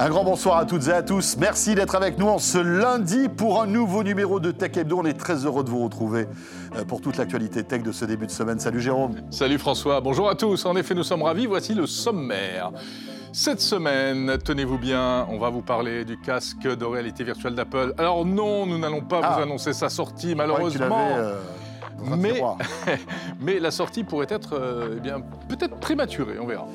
Un grand bonsoir à toutes et à tous. Merci d'être avec nous en ce lundi pour un nouveau numéro de Tech Hebdo. On est très heureux de vous retrouver euh, pour toute l'actualité tech de ce début de semaine. Salut Jérôme. Salut François. Bonjour à tous. En effet, nous sommes ravis. Voici le sommaire. Cette semaine, tenez-vous bien, on va vous parler du casque de réalité virtuelle d'Apple. Alors non, nous n'allons pas Ah. vous annoncer sa sortie, malheureusement. euh, mais, mais la sortie pourrait être euh, eh bien, peut-être prématurée, on verra.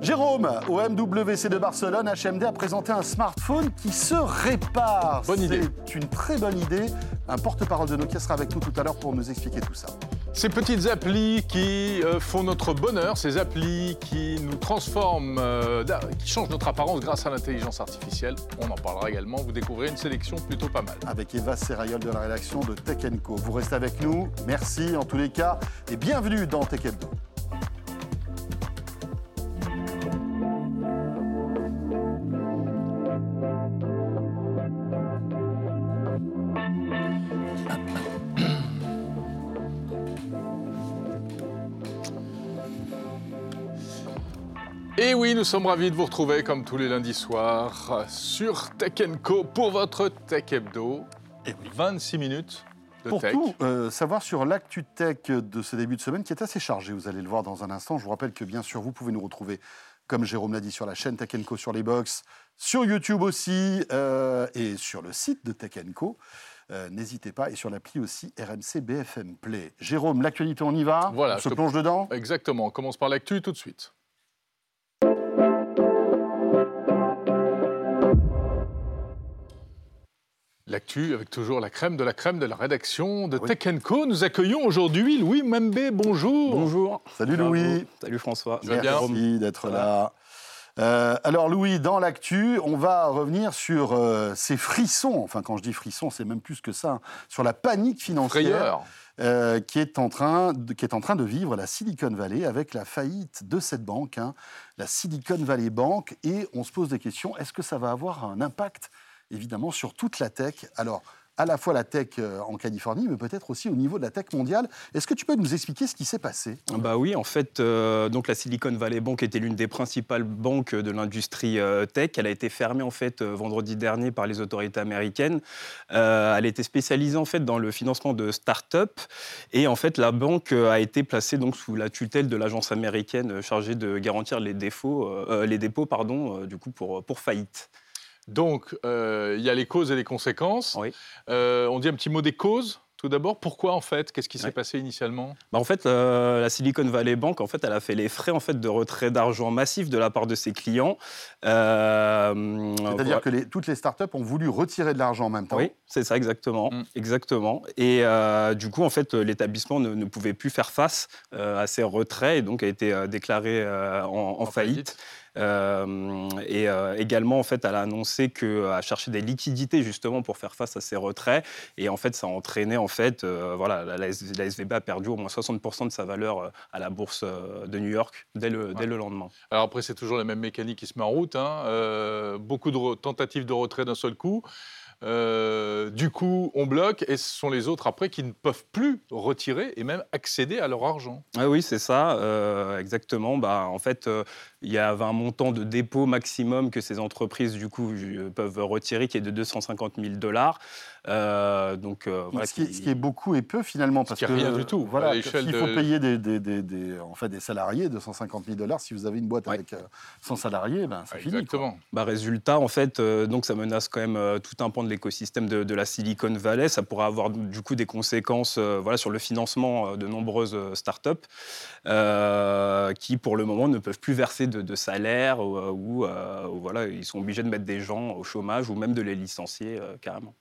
Jérôme, au MWC de Barcelone, HMD a présenté un smartphone qui se répare. Bonne idée. C'est une très bonne idée. Un porte-parole de Nokia sera avec nous tout à l'heure pour nous expliquer tout ça. Ces petites applis qui euh, font notre bonheur, ces applis qui nous transforment, euh, qui changent notre apparence grâce à l'intelligence artificielle, on en parlera également. Vous découvrez une sélection plutôt pas mal. avec Eva Serrayol de la rédaction de Tech Co. Vous restez avec nous, merci en tous les cas, et bienvenue dans Tech Hebdo. Nous sommes ravis de vous retrouver comme tous les lundis soirs sur Tech Co pour votre Tech Hebdo. Et oui. 26 minutes de Pour tech. tout euh, savoir sur l'actu tech de ce début de semaine qui est assez chargé, vous allez le voir dans un instant. Je vous rappelle que bien sûr, vous pouvez nous retrouver, comme Jérôme l'a dit, sur la chaîne Tech Co sur les box, sur YouTube aussi, euh, et sur le site de Tech Co. Euh, N'hésitez pas, et sur l'appli aussi RMC BFM Play. Jérôme, l'actualité, on y va? Voilà, On se te- plonge dedans? Exactement, on commence par l'actu tout de suite. L'actu avec toujours la crème de la crème de la rédaction de Oui. Tech Co. Nous accueillons aujourd'hui Louis Membé, bonjour. Bonjour. Salut. Louis. Salut François. Merci d'être Ça là. Euh, alors Louis, dans l'actu, on va revenir sur euh, ces frissons, enfin quand je dis frissons, c'est même plus que ça, hein, sur la panique financière Frayeur. euh, qui, est en train de, qui est en train de vivre la Silicon Valley avec la faillite de cette banque, hein, la Silicon Valley Bank, et on se pose des questions, est-ce que ça va avoir un impact évidemment sur toute la tech Alors, à la fois la tech euh, en Californie, mais peut-être aussi au niveau de la tech mondiale. Est-ce que tu peux nous expliquer ce qui s'est passé? Bah oui, en fait, euh, donc la Silicon Valley Bank était l'une des principales banques de l'industrie euh, tech. Elle a été fermée en fait vendredi dernier par les autorités américaines. Elle était spécialisée en fait dans le financement de start-up et en fait la banque a été placée donc sous la tutelle de l'agence américaine chargée de garantir les défauts, les dépôts pardon, du coup pour pour faillite. Donc, euh, il y a les causes et les conséquences. Oui. Euh, on dit un petit mot des causes, tout d'abord. Pourquoi, en fait Qu'est-ce qui s'est Ouais. passé initialement? Bah, en fait, euh, la Silicon Valley Bank, en fait, elle a fait les frais en fait de retrait d'argent massif de la part de ses clients. Euh, C'est-à-dire voilà. que les- toutes les startups ont voulu retirer de l'argent en même temps. Oui, c'est ça exactement, Mm. exactement. Et euh, du coup, en fait, l'établissement ne, ne pouvait plus faire face euh, à ces retraits et donc a été euh, déclaré euh, en, en faillite. Et euh, également, en fait, elle a annoncé qu'elle cherchait des liquidités justement pour faire face à ces retraits. Et en fait, ça a entraîné, en fait, euh, voilà, la, SVB a perdu au moins 60% de sa valeur euh, à la bourse euh, de New York dès le, dès le lendemain. Alors après, c'est toujours la même mécanique qui se met en route. hein. Euh, beaucoup de tentatives de retrait d'un seul coup. Euh, du coup, on bloque et ce sont les autres après qui ne peuvent plus retirer et même accéder à leur argent. Ah oui, c'est ça, euh, exactement. Bah, en fait, euh, il y avait un montant de dépôt maximum que ces entreprises du coup ju- peuvent retirer qui est de 250 000 dollars. Euh, donc, euh, voilà, ce, qui est, qui- ce qui est beaucoup et peu finalement, parce que rien du tout, Voilà, de- faut payer des, des- des- des- en fait, des salariés, 250 000 dollars, si vous avez une boîte Ouais. avec euh, 100 salariés, ben, c'est fini. quoi. Exactement. Bah, résultat, en fait, euh, donc ça menace quand même euh, tout un pan de l'écosystème de, de la Silicon Valley. Ça pourrait avoir du coup des conséquences euh, voilà, sur le financement euh, de nombreuses euh, startups euh, qui, pour le moment, ne peuvent plus verser de, de salaire ou, euh, ou, euh, voilà, ils sont obligés de mettre des gens au chômage ou même de les licencier euh, carrément.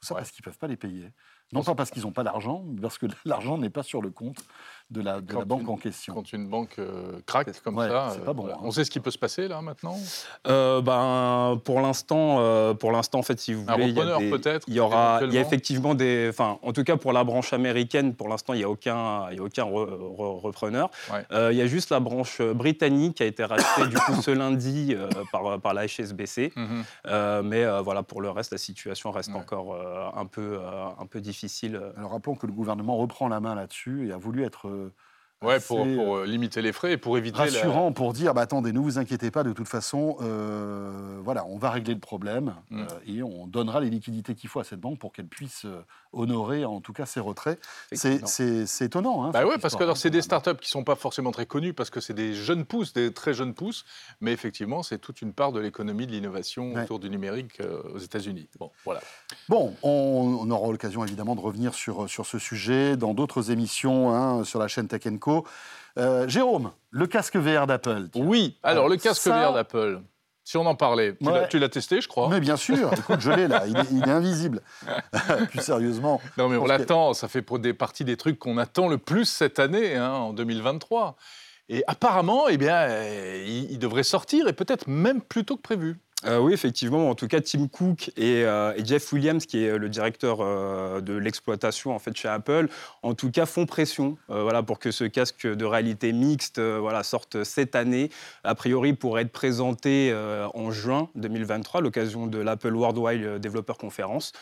Tout ça Ouais. parce qu'ils ne peuvent pas les payer. Non pas parce qu'ils n'ont pas d'argent, mais parce que l'argent n'est pas sur le compte de la, de la Quand banque une- en question. Quand une banque euh, craque comme Ouais, ça, c'est euh, pas bon, voilà. hein. on sait ce qui peut se passer là maintenant. Euh, ben, pour l'instant, euh, pour l'instant, en fait, si vous voulez, il y a repreneur, des- peut-être, Il y aura, il y a effectivement des, enfin, en tout cas pour la branche américaine, pour l'instant, il n'y a aucun, il y a aucun re- re- repreneur. Ouais. Euh, il y a juste la branche britannique qui a été rachetée du coup ce lundi euh, par, par la HSBC. Mhm. Euh, mais euh, voilà, pour le reste, la situation reste Ouais. encore euh, un peu, euh, un peu difficile. Alors rappelons que le gouvernement reprend la main là-dessus et a voulu être euh, Ouais, pour, pour, euh, limiter les frais et pour éviter. Rassurant pour dire bah, attendez, ne vous inquiétez pas, de toute façon, voilà, on va régler le problème mm. et on donnera les liquidités qu'il faut à cette banque pour qu'elle puisse honorer en tout cas ses retraits. C'est étonnant. Hein, bah ouais, parce que c'est des startups qui ne sont pas forcément très connues parce que c'est des jeunes pousses, des très jeunes pousses, mais effectivement, c'est toute une part de l'économie de l'innovation autour du numérique aux États-Unis. Bon, voilà. Bon, on, aura l'occasion évidemment de revenir sur, sur ce sujet dans d'autres émissions hein, sur la chaîne Tech Co. Euh, Jérôme, le casque VR d'Apple. Oui, alors le casque VR d'Apple. Si on en parlait, tu l'as testé, je crois. Mais bien sûr, écoute, je l'ai là, il est, invisible. plus sérieusement. Non, mais on l'attend, ça fait pour des parties des trucs qu'on attend le plus cette année, hein, en 2023. Et apparemment, eh bien, il devrait sortir, et peut-être même plus tôt que prévu. Euh, oui, effectivement. En tout cas, Tim Cook et, euh, Jeff Williams, qui est le directeur euh, de l'exploitation en fait chez Apple, en tout cas font pression, voilà, pour que ce casque de réalité mixte, voilà, sorte cette année. A priori, pour être présenté en juin 2023, à l'occasion de l'Apple Worldwide Developer Conference.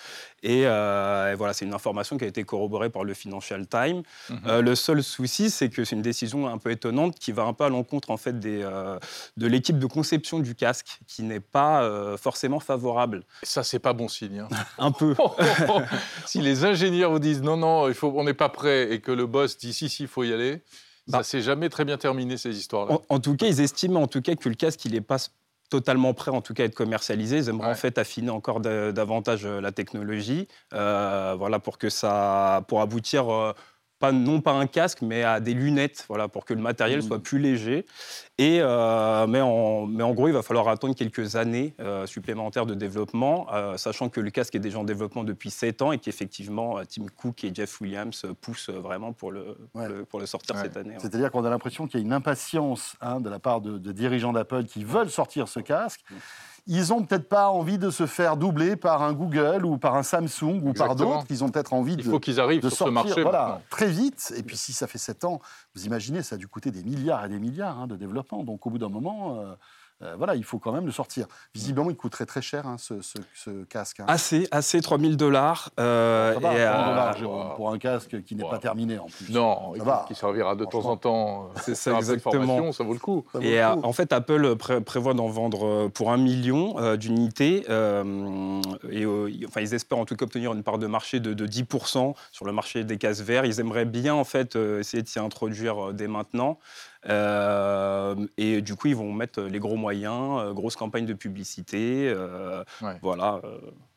Et, voilà, c'est une information qui a été corroborée par le Financial Times. Mhm. le seul souci, c'est que c'est une décision un peu étonnante qui va un peu à l'encontre en fait des, de l'équipe de conception du casque, qui n'est pas euh, forcément favorable. Ça, c'est pas bon signe. Hein. Un peu. si les ingénieurs vous disent non, non, il faut, on n'est pas prêt, et que le boss dit si, si, il faut y aller, ça bah. s'est jamais très bien terminé ces histoires-là. En, tout cas, ils estiment en tout cas que le casque, il n'est pas totalement prêt en tout cas à être commercialisé. Ils aimeraient en fait affiner encore davantage euh, la technologie, euh, voilà pour que ça, pour aboutir pas, non pas un casque, mais à des lunettes, voilà, pour que le matériel soit mmh. plus léger. Et, euh, mais, en, mais, en, gros, il va falloir attendre quelques années euh, supplémentaires de développement, euh, sachant que le casque est déjà en développement depuis 7 ans et qu'effectivement, Tim Cook et Jeff Williams poussent vraiment pour le, pour le sortir cette année. C'est-à-dire qu'on a l'impression qu'il y a une impatience hein, de la part de, de dirigeants d'Apple qui veulent sortir ce casque. Ils n'ont peut-être pas envie de se faire doubler par un Google ou par un Samsung ou par d'autres. Ils ont peut-être envie de, Il faut qu'ils arrivent de sur sortir, ce marché voilà, très vite. Et puis si ça fait 7 ans, vous imaginez, ça a dû coûter des milliards et des milliards hein, de développement. Donc au bout d'un moment, euh, euh, voilà, il faut quand même le sortir. Visiblement, il coûterait très cher hein, ce, casque. Hein. Assez, assez 3000 dollars. Euh, dollars pour un casque qui n'est pas terminé en plus. Non, qui servira de temps en temps. C'est ça exactement. Ça vaut le coup. et en fait, Apple prévoit d'en vendre pour un million d'unités. et enfin, ils espèrent en tout cas obtenir une part de marché de, de 10% sur le marché des casques verts. Ils aimeraient bien en fait essayer de s'y introduire dès maintenant. Euh, et du coup, ils vont mettre les gros moyens, euh, grosse campagne de publicité, euh, voilà,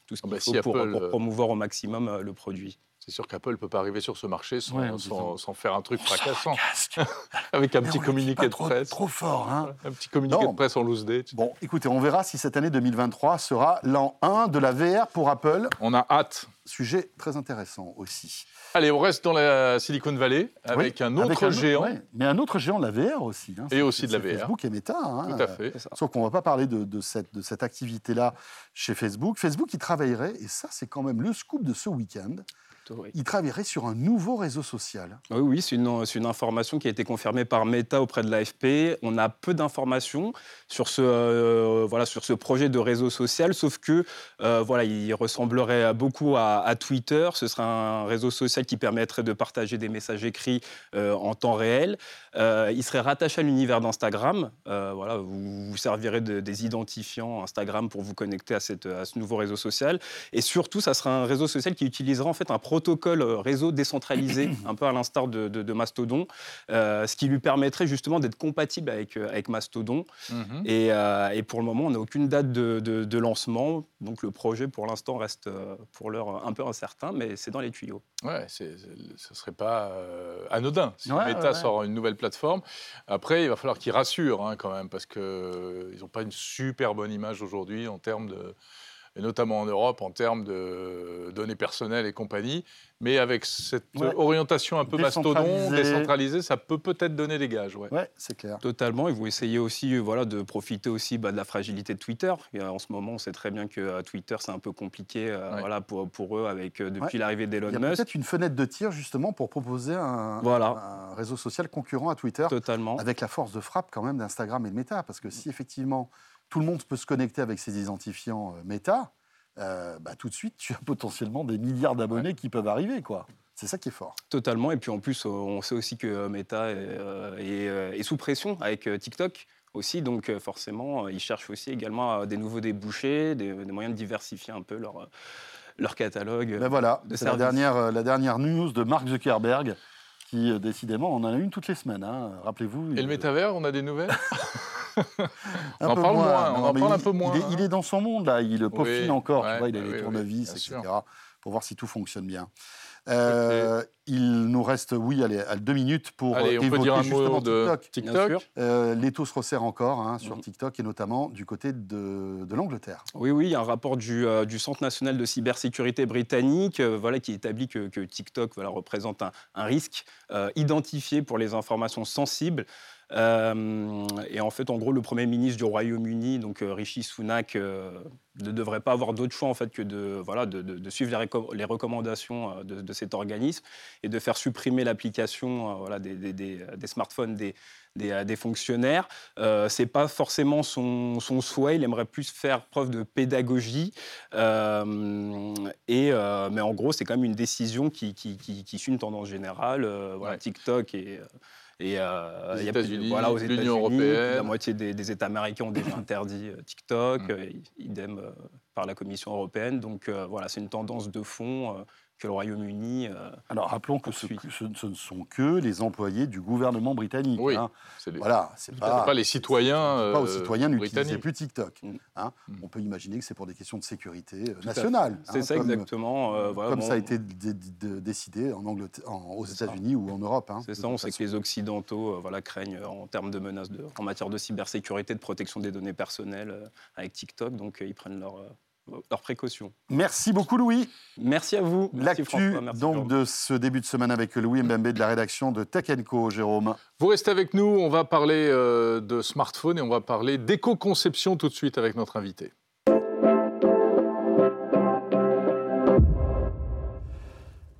tout ce ah qu'il bah, faut pour, promouvoir au maximum le produit. C'est sûr qu'Apple ne peut pas arriver sur ce marché sans, sans, faire un truc fracassant. Avec un petit communiqué de presse. Trop fort, hein Un petit communiqué de presse en loose day. Bon, écoutez, on verra si cette année 2023 sera l'an 1 de la VR pour Apple. On a hâte. Sujet très intéressant aussi. Allez, on reste dans la Silicon Valley avec un autre géant. mais un autre géant de la VR aussi. Hein. et aussi de la VR. Facebook et Meta. Hein. Tout à fait. Sauf qu'on ne va pas parler de, de cette, de cette activité-là chez Facebook. Facebook, il travaillerait, et ça, c'est quand même le scoop de ce week-end. Il travaillerait sur un nouveau réseau social. Oui, oui c'est une, une, information qui a été confirmée par Meta auprès de l'AFP. On a peu d'informations sur, ce, euh, voilà, sur ce projet de réseau social, sauf que euh, voilà, il ressemblerait beaucoup à, Twitter. Ce serait un réseau social qui permettrait de partager des messages écrits euh, en temps réel. il serait rattaché à l'univers d'Instagram. voilà, vous, vous servirez de, des identifiants Instagram pour vous connecter à, cette, à, ce nouveau réseau social. Et surtout, ça sera un réseau social qui utilisera en fait un protocole réseau décentralisé, un peu à l'instar de, Mastodon, ce qui lui permettrait justement d'être compatible avec, avec Mastodon. Mhm. Euh, et, pour le moment, on n'a aucune date de, lancement. Donc le projet, pour l'instant, reste euh, pour l'heure un peu incertain, mais c'est dans les tuyaux. Ouais, ce ne serait pas euh, anodin si Meta sort une nouvelle plateforme. Après, il va falloir qu'ils rassurent hein, quand même, parce qu'ils n'ont pas une super bonne image aujourd'hui en termes de et notamment en Europe en termes de données personnelles et compagnie. Mais avec cette orientation un peu mastodon, décentralisée, ça peut peut-être donner des gages. Oui, c'est clair. Totalement. Et vous essayez aussi euh, voilà, de profiter aussi bah, de la fragilité de Twitter. en ce moment, on sait très bien que euh, Twitter, c'est un peu compliqué euh, voilà, pour, pour eux avec, depuis l'arrivée d'Elon Musk. Il y a peut-être une fenêtre de tir justement pour proposer un, un, réseau social concurrent à Twitter. Totalement. Avec la force de frappe quand même d'Instagram et de Meta. Parce que si effectivement tout le monde peut se connecter avec ses identifiants Meta, euh, bah, tout de suite, tu as potentiellement des milliards d'abonnés qui peuvent arriver. quoi. C'est ça qui est fort. Totalement. Et puis en plus, on sait aussi que Meta est, sous pression avec TikTok aussi. Donc forcément, ils cherchent aussi également des nouveaux débouchés, des, moyens de diversifier un peu leur, leur catalogue. Ben voilà, c'est la dernière, la dernière news de Mark Zuckerberg qui, euh, décidément, on en a une toutes les semaines. Hein. Rappelez-vous. Et le métavers, on a des nouvelles? on en parle moins. on en parle un peu moins. Il est, il est, dans son monde, là. Il peaufine encore. tu vois, il a les tournevis, etc. Pour voir si tout fonctionne bien. Euh, il nous reste, oui, allez, à deux minutes pour allez, on évoquer peut dire un justement de TikTok. Euh, L'étau se resserre encore hein, sur mm. TikTok et notamment du côté de, de l'Angleterre. Oui, oui, il y a un rapport du, euh, du Centre national de cybersécurité britannique euh, voilà, qui établit que, que TikTok voilà, représente un, un risque identifié pour les informations sensibles. Euh, et en fait, en gros, le Premier ministre du Royaume-Uni, donc euh, Rishi Sunak, euh, ne devrait pas avoir d'autre choix en fait que de, voilà, de, suivre les, recommandations de, cet organisme et de faire supprimer l'application voilà, des, des, smartphones des, des, fonctionnaires. Euh, c'est pas forcément son, son, souhait. Il aimerait plus faire preuve de pédagogie. et, mais en gros, c'est quand même une décision qui, qui, qui, suit une tendance générale. voilà, TikTok et et euh, aux États-Unis, voilà, aux États-Unis, européenne. La moitié des, États américains ont déjà interdit euh, TikTok, mm. euh, idem par la Commission européenne. Donc voilà, c'est une tendance de fond que le Royaume-Uni. Euh, Alors rappelons que ce, ce, ne sont que les employés du gouvernement britannique. Oui, hein. c'est voilà, c'est pas, pas, les citoyens. pas aux citoyens n'utilisez plus TikTok. Mm. Hein. Mm. On peut imaginer que c'est pour des questions de sécurité euh, nationale. C'est hein, ça exactement. Euh, comme ça a été décidé en Angleterre, aux États-Unis ou en Europe. c'est ça. On sait que les occidentaux, voilà, craignent en termes de menaces de, en matière de cybersécurité, de protection des données personnelles avec TikTok, donc ils prennent leur leurs précautions. Merci beaucoup Louis. Merci à vous. L'actu donc de ce début de semaine avec Louis Mbembe de la rédaction de Tech Co, Jérôme. Vous restez avec nous, on va parler euh, de smartphone et on va parler d'éco-conception tout de suite avec notre invité.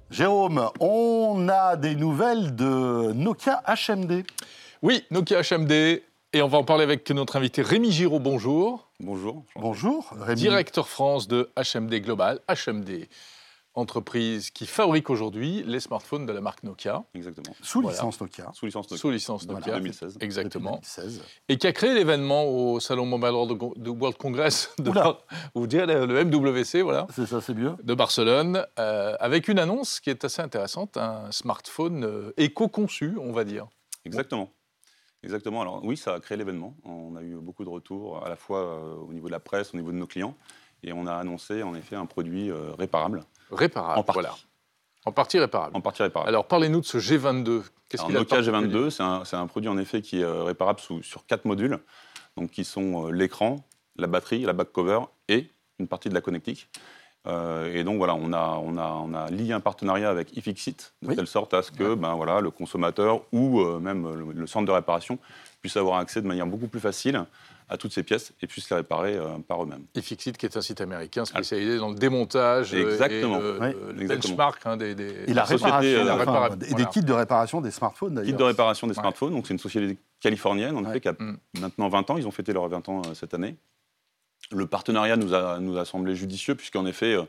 Jérôme, on a des nouvelles de Nokia HMD. Oui, Nokia HMD et on va en parler avec notre invité Rémi Giraud. Bonjour. Bonjour. Bonjour, Rémi. Directeur France de HMD Global. HMD, entreprise qui fabrique aujourd'hui les smartphones de la marque Nokia. Exactement. Sous licence Nokia. Sous licence Nokia. Sous licence Nokia. 2016. Exactement. 2016. Et qui a créé l'événement au Salon Mobile World Congress de ou dire le MWC, voilà. C'est ça, c'est mieux. De Barcelone, euh, avec une annonce qui est assez intéressante, un smartphone euh, éco-conçu, on va dire. Exactement. Exactement. Alors oui, ça a créé l'événement. On a eu beaucoup de retours, à la fois euh, au niveau de la presse, au niveau de nos clients, et on a annoncé en effet un produit euh, réparable. Réparable. En partie. Voilà. En partie réparable. En partie réparable. Alors parlez-nous de ce G22. Qu'est-ce qu'il Nokia G22, c'est un, produit en effet qui est euh, réparable sur quatre modules, donc qui sont l'écran, la batterie, la back cover et une partie de la connectique. Euh, et donc voilà, on a, on, a, on a lié un partenariat avec iFixit, de telle sorte à ce que ben, voilà, le consommateur ou euh, même le, centre de réparation puisse avoir accès de manière beaucoup plus facile à toutes ces pièces et puisse les réparer euh, par eux-mêmes. iFixit, qui est un site américain spécialisé dans le démontage Exactement. et le, benchmark hein, des, des, et la réparation, et des kits de réparation des smartphones d'ailleurs. Kits de réparation des smartphones, donc c'est une société californienne en effet qui a mm. maintenant 20 ans, ils ont fêté leurs 20 ans cette année. Le partenariat nous a, nous a semblé judicieux, puisqu'en effet, euh,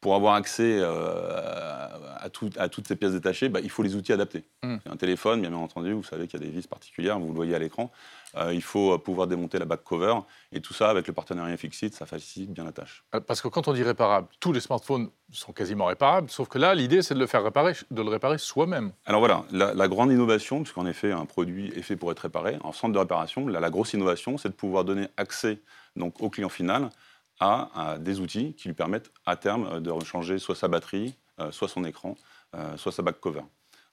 pour avoir accès euh, à, toutes ces pièces détachées, bah, il faut les outils adaptés. Hmm. Un téléphone, bien entendu, vous savez qu'il y a des vis particulières, vous le voyez à l'écran. Euh, il faut pouvoir démonter la back cover. Et tout ça, avec le partenariat Fixit, ça facilite bien la tâche. Parce que quand on dit réparable, tous les smartphones sont quasiment réparables, sauf que là, l'idée, c'est de le faire réparer, de le réparer soi-même. Alors voilà, la, grande innovation, puisqu'en effet, un produit est fait pour être réparé, en centre de réparation, la, la grosse innovation, c'est de pouvoir donner accès donc au client final à, des outils qui lui permettent à terme euh, de changer soit sa batterie, euh, soit son écran, euh, soit sa back cover.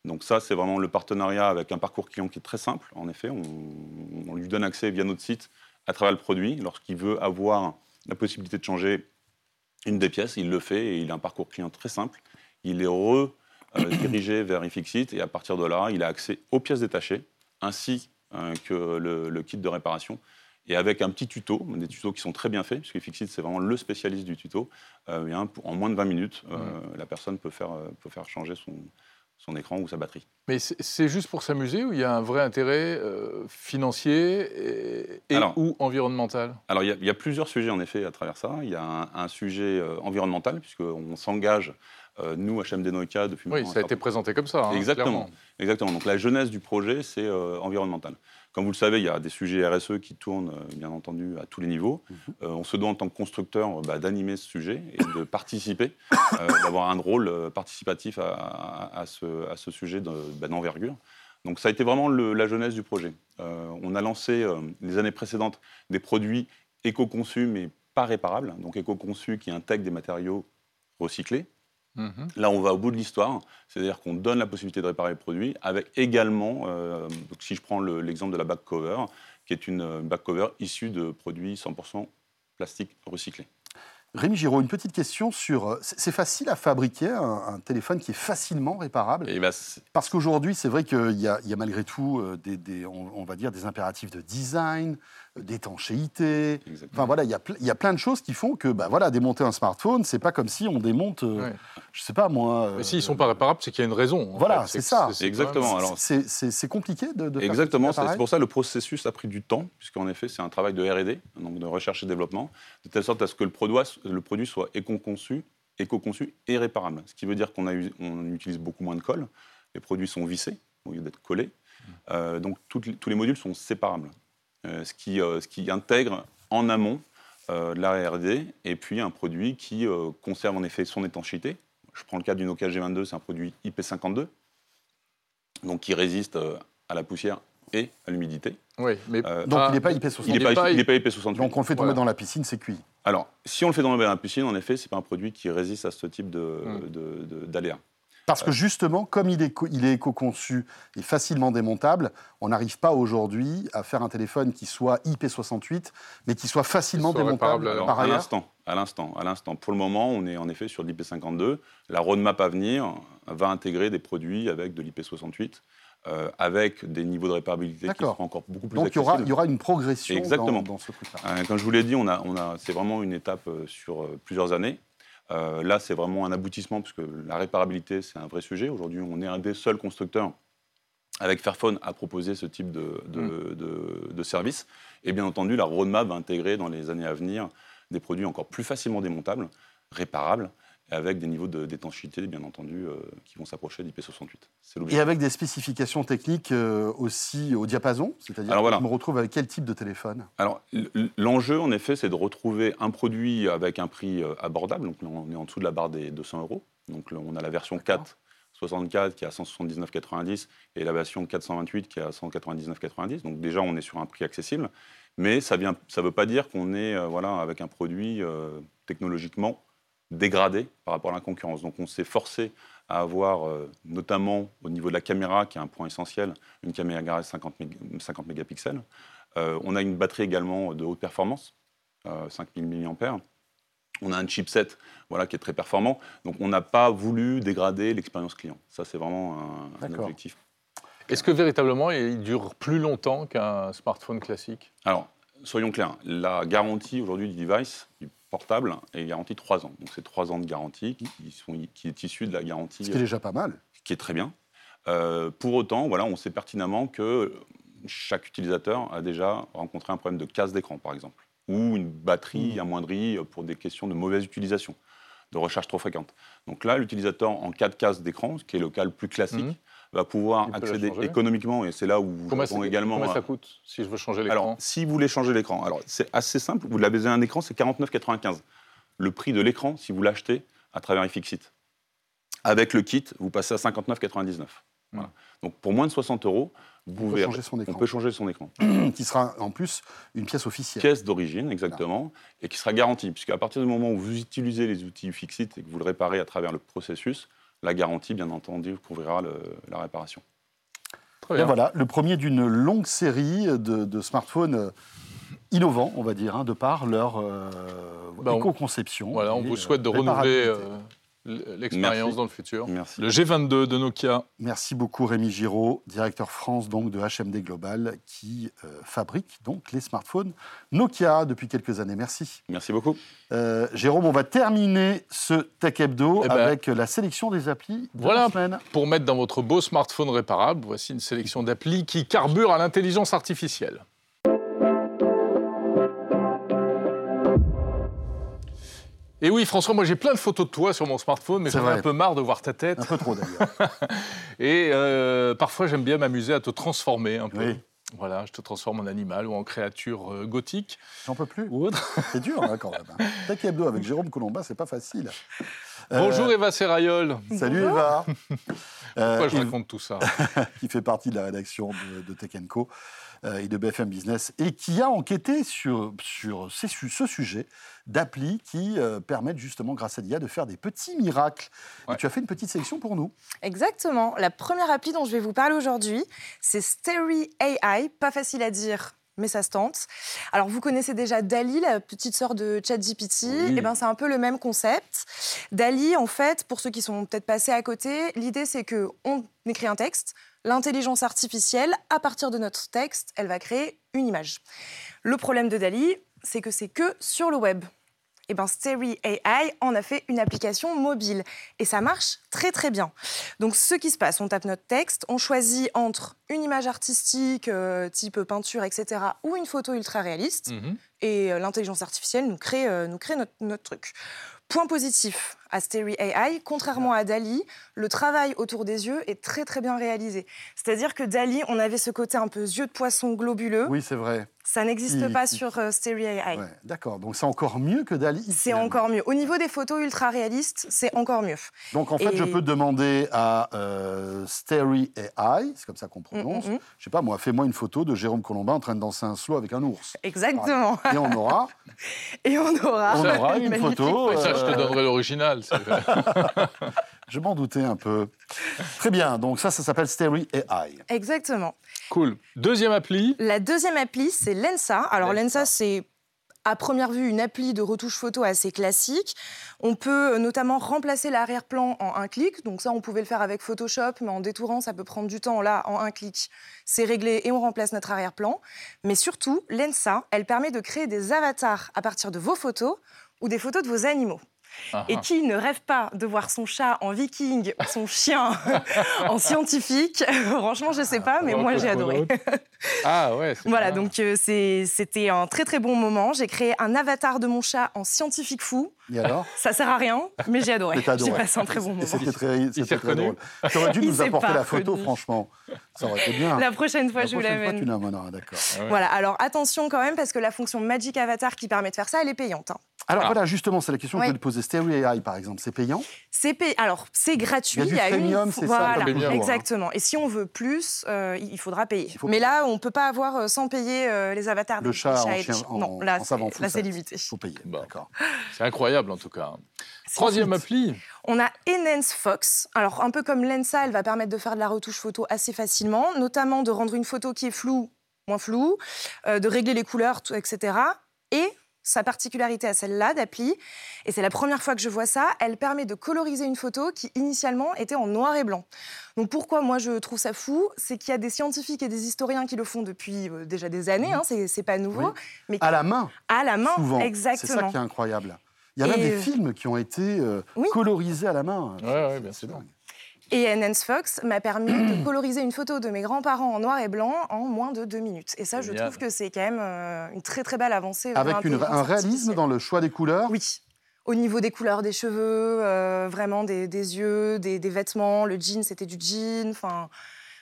Donc ça, c'est vraiment le partenariat avec un parcours client qui est très simple. En effet, on, lui donne accès via notre site à travers le produit. Lorsqu'il veut avoir la possibilité de changer une des pièces, il le fait et il a un parcours client très simple. Il est redirigé vers iFixit et à partir de là, il a accès aux pièces détachées ainsi que le, kit de réparation et avec un petit tuto, des tutos qui sont très bien faits, puisque Fixit, c'est vraiment le spécialiste du tuto. Euh, en moins de 20 minutes, euh, mm. la personne peut faire, euh, peut faire changer son, son écran ou sa batterie. Mais c'est juste pour s'amuser ou il y a un vrai intérêt euh, financier et, ou environnemental? Alors il y, a plusieurs sujets en effet à travers ça. Il y a un, sujet euh, environnemental puisqu'on s'engage, euh, nous HMD Nokia depuis. Oui, ça a été présenté comme ça. Hein, exactement, exactement. Donc la jeunesse du projet c'est environnemental. Comme vous le savez, il y a des sujets RSE qui tournent, euh, bien entendu, à tous les niveaux. Mhm. Euh, on se doit, en tant que constructeur, bah, d'animer ce sujet et de participer, euh, d'avoir un rôle participatif à, ce, sujet bah, d'envergure. Donc ça a été vraiment la jeunesse du projet. on a lancé les années précédentes des produits éco-conçus mais pas réparables, donc éco-conçus qui intègrent des matériaux recyclés, Mhm. Là, on va au bout de l'histoire, c'est-à-dire qu'on donne la possibilité de réparer le produit, avec également, euh, si je prends l'exemple de la back cover, qui est une back cover issue de produits 100% plastique recyclés. Rémi Giraud, une petite question sur. Euh, c'est facile à fabriquer un, téléphone qui est facilement réparable? Et eh ben, Parce qu'aujourd'hui, c'est vrai qu'il y, a malgré tout euh, des, on, va dire des impératifs de design, d'étanchéité. Enfin voilà, il y, a, il y a plein de choses qui font que bah, voilà, démonter un smartphone, c'est pas comme si on démonte, euh, je sais pas moi. Mais s'ils sont pas réparables, c'est qu'il y a une raison. Voilà, c'est ça. Exactement. C'est compliqué de, de Exactement. C'est pour ça que le processus a pris du temps, puisqu'en effet, c'est un travail de R&D, donc de recherche et développement, de telle sorte à ce que le produit, le produit soit éco-conçu, éco-conçu et réparable. Ce qui veut dire qu'on on utilise beaucoup moins de colle. Les produits sont vissés au lieu d'être collés. Mmh. Euh, donc tous les modules sont séparables. Euh, ce, qui, euh, ce qui intègre en amont euh, de la R&D et puis un produit qui conserve en effet son étanchéité. Je prends le cas du Nokia G22, c'est un produit IP52, donc qui résiste à la poussière et à l'humidité. Oui, mais donc il n'est pas IP68. Il n'est pas, IP68. Donc on le fait tomber dans la piscine, c'est cuit. Alors, si on le fait tomber dans la piscine, en effet, ce n'est pas un produit qui résiste à ce type d'aléas. De, de, parce que justement, comme il est, il est éco-conçu et facilement démontable, on n'arrive pas aujourd'hui à faire un téléphone qui soit IP68, mais qui soit facilement démontable par à l'instant, à l'instant, à l'instant. Pour le moment, on est en effet sur l'IP52. La roadmap à venir va intégrer des produits avec de l'IP68. Euh, avec des niveaux de réparabilité qui seront encore beaucoup plus Donc il y, aura, il y aura une progression Exactement. Dans, ce truc-là. Euh, comme je vous l'ai dit, on a, on a, c'est vraiment une étape euh, sur plusieurs années. Euh, là, c'est vraiment un aboutissement, puisque la réparabilité, c'est un vrai sujet. Aujourd'hui, on est un des seuls constructeurs avec Fairphone à proposer ce type de, de, mm. service. Et bien entendu, la roadmap va intégrer dans les années à venir des produits encore plus facilement démontables, réparables, avec des niveaux d'étanchéité, bien entendu, euh, qui vont s'approcher d'IP68. Et avec des spécifications techniques euh, aussi au diapason C'est-à-dire que je me retrouve avec quel type de téléphone? Alors, l'enjeu, en effet, c'est de retrouver un produit avec un prix euh, abordable. Donc, on est en dessous de la barre des 200 euros. Donc, on a la version 4 64 qui est à 179,90 et la version 428 qui est à 199,90. Donc déjà, on est sur un prix accessible. Mais ça ne ça veut pas dire qu'on est voilà, avec un produit technologiquement dégradé par rapport à la concurrence. Donc on s'est forcé à avoir, euh, notamment au niveau de la caméra, qui est un point essentiel, une caméra 50, 50 mégapixels. Euh, on a une batterie également de haute performance, 5000 euh, mAh. On a un chipset voilà, qui est très performant. Donc on n'a pas voulu dégrader l'expérience client. Ça, c'est vraiment un, un objectif. Est-ce que véritablement, il dure plus longtemps qu'un smartphone classique? Alors, soyons clairs, la garantie aujourd'hui du device, du portable est garantie 3 ans. Donc c'est 3 ans de garantie qui, sont, qui est issue de la garantie. Ce qui est déjà pas mal. Qui est très bien. Euh, pour autant, voilà, on sait pertinemment que chaque utilisateur a déjà rencontré un problème de casse d'écran, par exemple, ou une batterie mmh. amoindrie pour des questions de mauvaise utilisation, de recharge trop fréquente. Donc là, l'utilisateur, en cas de casse d'écran, ce qui est le cas le plus classique, mmh va pouvoir accéder économiquement, et c'est là où vous également. Combien ça coûte si je veux changer l'écran Alors, si vous voulez changer l'écran, alors c'est assez simple. Vous l'avez un écran, c'est 49,95. Le prix de l'écran, si vous l'achetez à travers iFixit. Avec le kit, vous passez à 59,99. Hmm. Donc pour moins de 60 euros, vous on, pouvez, peut changer son écran. on peut changer son écran. qui sera en plus une pièce officielle. Pièce d'origine, exactement, et qui sera garantie, puisqu'à partir du moment où vous utilisez les outils Fixit et que vous le réparez à travers le processus, la garantie, bien entendu, couvrira la réparation. Et voilà, le premier d'une longue série de, smartphones euh, innovants, on va dire, hein, de par leur euh, bah, éco-conception. Voilà, on vous souhaite de renouveler, euh, l'expérience dans le futur. Merci. Le G22 de Nokia. Merci beaucoup Rémi Giraud, directeur France donc de HMD Global, qui euh, fabrique donc les smartphones Nokia depuis quelques années. Merci. Merci beaucoup. Euh, Jérôme, on va terminer ce Tech Hebdo Eh ben, avec la sélection des applis de voilà. la semaine. Pour mettre dans votre beau smartphone réparable, voici une sélection d'applis qui carburent à l'intelligence artificielle. Et oui, François, moi j'ai plein de photos de toi sur mon smartphone, mais j'en ai un peu marre de voir ta tête. Un peu trop d'ailleurs. Et euh, parfois j'aime bien m'amuser à te transformer un peu. Oui. Voilà, je te transforme en animal ou en créature euh, gothique J'en peux plus. ou autre. C'est dur hein, quand même. hein. Hebdo avec Jérôme Colomba, c'est pas facile. Euh, Bonjour Eva Serrayol. Salut Eva. Euh, Pourquoi je Eva- raconte tout ça? Qui fait partie de la rédaction de, de Tech Co euh, et de BFM Business et qui a enquêté sur, sur ces ce sujet d'applis qui euh, permettent justement, grâce à l'IA, de faire des petits miracles. Ouais. Et tu as fait une petite sélection pour nous. Exactement. La première appli dont je vais vous parler aujourd'hui, c'est Starry AI. Pas facile à dire, mais ça se tente. Alors, vous connaissez déjà Dali, la petite sœur de ChatGPT. Oui. Eh ben, c'est un peu le même concept. Dali, en fait, pour ceux qui sont peut-être passés à côté, l'idée c'est que on écrit un texte. L'intelligence artificielle, à partir de notre texte, elle va créer une image. Le problème de Dali, c'est que c'est que sur le web. Eh ben, AI en a fait une application mobile. Et ça marche très très bien. Donc ce qui se passe, on tape notre texte, on choisit entre une image artistique euh, type peinture, etc., ou une photo ultra réaliste, Mhm. et euh, l'intelligence artificielle nous crée, euh, nous crée notre, notre truc. Point positif à Starry AI, contrairement à Dali, le travail autour des yeux est très très bien réalisé. C'est-à-dire que Dali, on avait ce côté un peu yeux de poisson globuleux. Oui, c'est vrai. Ça n'existe Il- pas il- sur euh, Starry AI. Ouais, D'accord. Donc c'est encore mieux que Dali. C'est encore mieux. Au niveau des photos ultra réalistes, c'est encore mieux. Donc en fait, Et- je peux demander à euh, Starry AI, c'est comme ça qu'on prononce. Mm, mm, mm. Je sais pas, moi, fais-moi une photo de Jérôme Colombin en train de danser un slow avec un ours. Exactement. Et on aura, Et on aura, on aura une photo. Et ça, je te euh, donnerai l'original. Je m'en doutais un peu. Très bien, donc ça, ça s'appelle Starry AI. Exactement. Cool. Deuxième appli. La deuxième appli, c'est Lensa. Alors Lensa. Lensa, c'est à première vue une appli de retouche photo assez classique. On peut euh, notamment remplacer l'arrière-plan en un clic. Donc ça, on pouvait le faire avec Photoshop, mais en détourant, ça peut prendre du temps. Là, en un clic, c'est réglé et on remplace notre arrière-plan. Mais surtout, Lensa, elle permet de créer des avatars à partir de vos photos ou des photos de vos animaux. Ah, Et ah. qui ne rêve pas de voir son chat en viking, son chien en scientifique Franchement, je sais pas, mais moi j'ai adoré. Ah ouais. c'est Voilà, bien. donc euh, c'est- c'était un très très bon moment. J'ai créé un avatar de mon chat en scientifique fou. Et alors Ça sert à rien, mais j'ai adoré. Mais t'as adoré. J'ai passé un très bon moment. C'était très, reconnu drôle. Tu aurais dû nous apporter la photo, reconnu. franchement. Ça aurait été bien. La prochaine fois, La je vous prochaine fois, l'amène. tu l'amèneras, d'accord. Ah ouais. Voilà, alors attention quand même, parce que la fonction Magic Avatar qui permet de faire ça, elle est payante. hein. Alors Ah. voilà, justement, c'est la question que je voulais te poser. Stereo AI, par exemple, c'est payant? C'est pay- Alors, c'est gratuit. Il y a du premium, une... c'est ça, voilà, toujours, hein. Exactement. Et si on veut plus, euh, il faudra payer. Il faut Mais là, on ne peut pas avoir euh, sans payer euh, les avatars Le des chat en et des chien- en- Non, là, c'est- fou, là, ça- c'est limité. Il faut payer. Bon. D'accord. C'est incroyable en tout cas. Troisième appli. On a Enhance Fox. Alors, un peu comme Lensa, elle va permettre de faire de la retouche photo assez facilement, notamment de rendre une photo qui est floue moins floue, euh, de régler les couleurs, tout, etc. Et sa particularité à celle-là d'appli, et c'est la première fois que je vois ça, elle permet de coloriser une photo qui initialement était en noir et blanc. Donc pourquoi moi je trouve ça fou C'est qu'il y a des scientifiques et des historiens qui le font depuis euh, déjà des années, hein, c'est pas nouveau, Oui. mais À la main, à la main, souvent. C'est ça exactement. qui est incroyable. Il y a même des euh, films qui ont été euh, oui. colorisés à la main. Ouais, ouais, bien C'est sûr. dingue. Et Enhance Fox m'a permis de coloriser une photo de mes grands-parents en noir et blanc en moins de deux minutes. Et ça, je Génial. trouve que c'est quand même euh, une très très belle avancée. vers Avec une- un réalisme dans le choix des couleurs. Oui. Au niveau des couleurs des cheveux, euh, vraiment des, des yeux, des, des vêtements, le jean, c'était du jean. Enfin,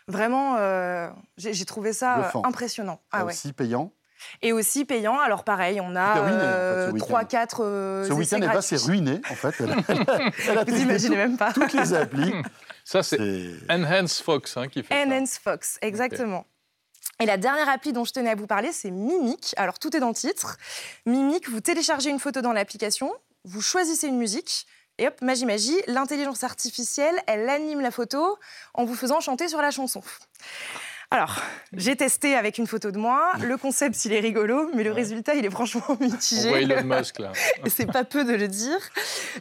vraiment, euh, j'ai trouvé ça euh, impressionnant. Ah là ouais. aussi payant. Et aussi payant. Alors pareil, on a ruiné, en fait, ce euh, week-end. trois, quatre. euh, Ce essais week-end, Eva s'est ruinée, en fait. Elle, elle- elle a Vous imaginez tout- même pas. toutes les applis. Ça, c'est Enhance Fox hein, qui fait ça. Enhance Fox, exactement. Et la dernière appli dont je tenais à vous parler, c'est Mimic. Alors tout est dans le titre. Mimic, vous téléchargez une photo dans l'application, vous choisissez une musique, et hop, magie magie, l'intelligence artificielle, elle anime la photo en vous faisant chanter sur la chanson. Alors, j'ai testé avec une photo de moi. Le concept, il est rigolo, mais le résultat, il est franchement On mitigé. voit Elon Musk là. Et c'est pas peu de le dire.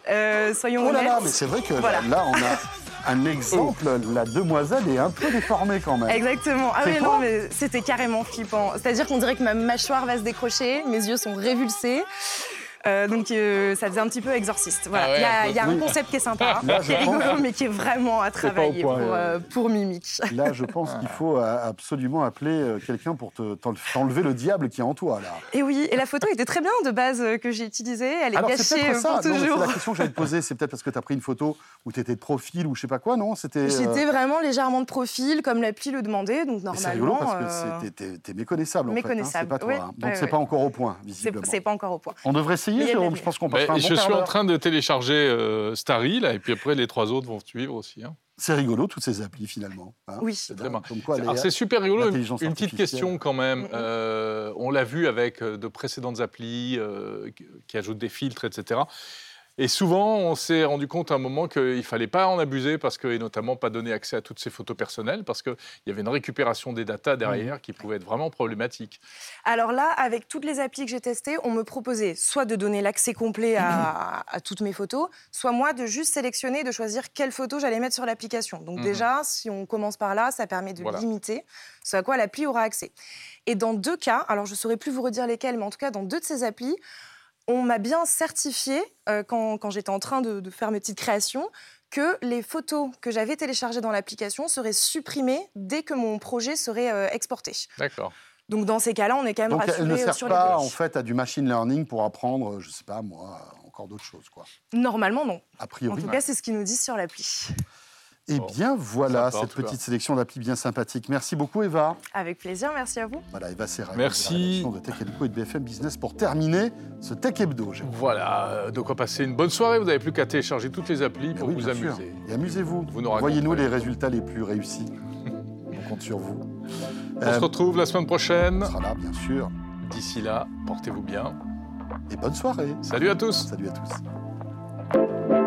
Euh, soyons Oh là là, honnêtes. mais c'est vrai que Voilà. là, on a un exemple. La demoiselle est un peu déformée quand même. Exactement. Ah quoi non, mais c'était carrément flippant. C'est-à-dire qu'on dirait que ma mâchoire va se décrocher, mes yeux sont révulsés. Euh, donc euh, ça faisait un petit peu exorciste. Voilà. Ah ouais, il y a, un peu. il y a un Oui. concept qui est sympa, Là, qui est rigolo, mais qui est vraiment à travailler point, pour, euh, pour Mimic. Là, je pense qu'il faut euh, absolument appeler euh, quelqu'un pour te- t'en- t'enlever le diable qui est en toi. Là. Et oui, et la photo était très bien de base euh, que j'ai utilisée. Elle est Alors, c'est gâchée peut-être euh, ça. pour Non, c'est toujours. la question que j'allais te poser. C'est peut-être parce que tu as pris une photo où tu étais de profil ou je sais pas quoi, non? C'était. euh, J'étais vraiment légèrement de profil, comme l'appli le demandait, donc mais C'est rigolo normalement. parce que euh, c'est- t'es- méconnaissable. en fait, hein, Méconnaissable, c'est pas toi. oui. hein. Donc c'est pas encore au point, visiblement. c'est pas encore au point. On devrait essayer, Je pense qu'on Mais passera un bon je quart suis en train de télécharger euh, Starry là, et puis après les trois autres vont suivre aussi. hein. C'est rigolo, toutes ces applis, finalement. hein. Oui. C'est Vraiment. dingue, Comme quoi, Alors les- c'est super rigolo. Une, petite question quand même. Euh, on l'a vu avec euh, de précédentes applis euh, qui ajoutent des filtres, etc. Et souvent, on s'est rendu compte à un moment qu'il ne fallait pas en abuser, parce que, et notamment pas donner accès à toutes ces photos personnelles, parce qu'il y avait une récupération des datas derrière qui pouvait être vraiment problématique. Alors là, avec toutes les applis que j'ai testées, on me proposait soit de donner l'accès complet à, à toutes mes photos, soit moi de juste sélectionner, et de choisir quelle photo j'allais mettre sur l'application. Donc Mhm. déjà, si on commence par là, ça permet de Voilà. limiter ce à quoi l'appli aura accès. Et dans deux cas, alors je ne saurais plus vous redire lesquels, mais en tout cas dans deux de ces applis, on m'a bien certifié, euh, quand, quand j'étais en train de, de faire mes petites créations, que les photos que j'avais téléchargées dans l'application seraient supprimées dès que mon projet serait euh, exporté. D'accord. Donc dans ces cas-là, on est quand même Donc rassuré elle ne euh, sert sur pas en fait à du machine learning pour apprendre, je sais pas moi, encore d'autres choses quoi. Normalement, non. A En priori. tout cas, c'est ce qu'ils nous disent sur l'appli. Eh Bon, bien voilà sympa, cette petite sélection d'applis bien sympathique. Merci beaucoup Eva. Avec plaisir, merci à vous. Voilà Eva Serra. Merci. de Tech Hebdo et de BFM Business pour terminer ce Tech Hebdo. Voilà, euh, donc on va passer une bonne soirée. Vous n'avez plus qu'à télécharger toutes les applis Mais pour oui, vous bien sûr. amuser. Et amusez-vous. Vous nous Envoyez-nous raconterez. les résultats les plus réussis. On compte sur vous. On Euh, se retrouve la semaine prochaine. on sera là bien sûr. D'ici là, portez-vous bien. Et bonne soirée. Salut à tous. Salut à tous.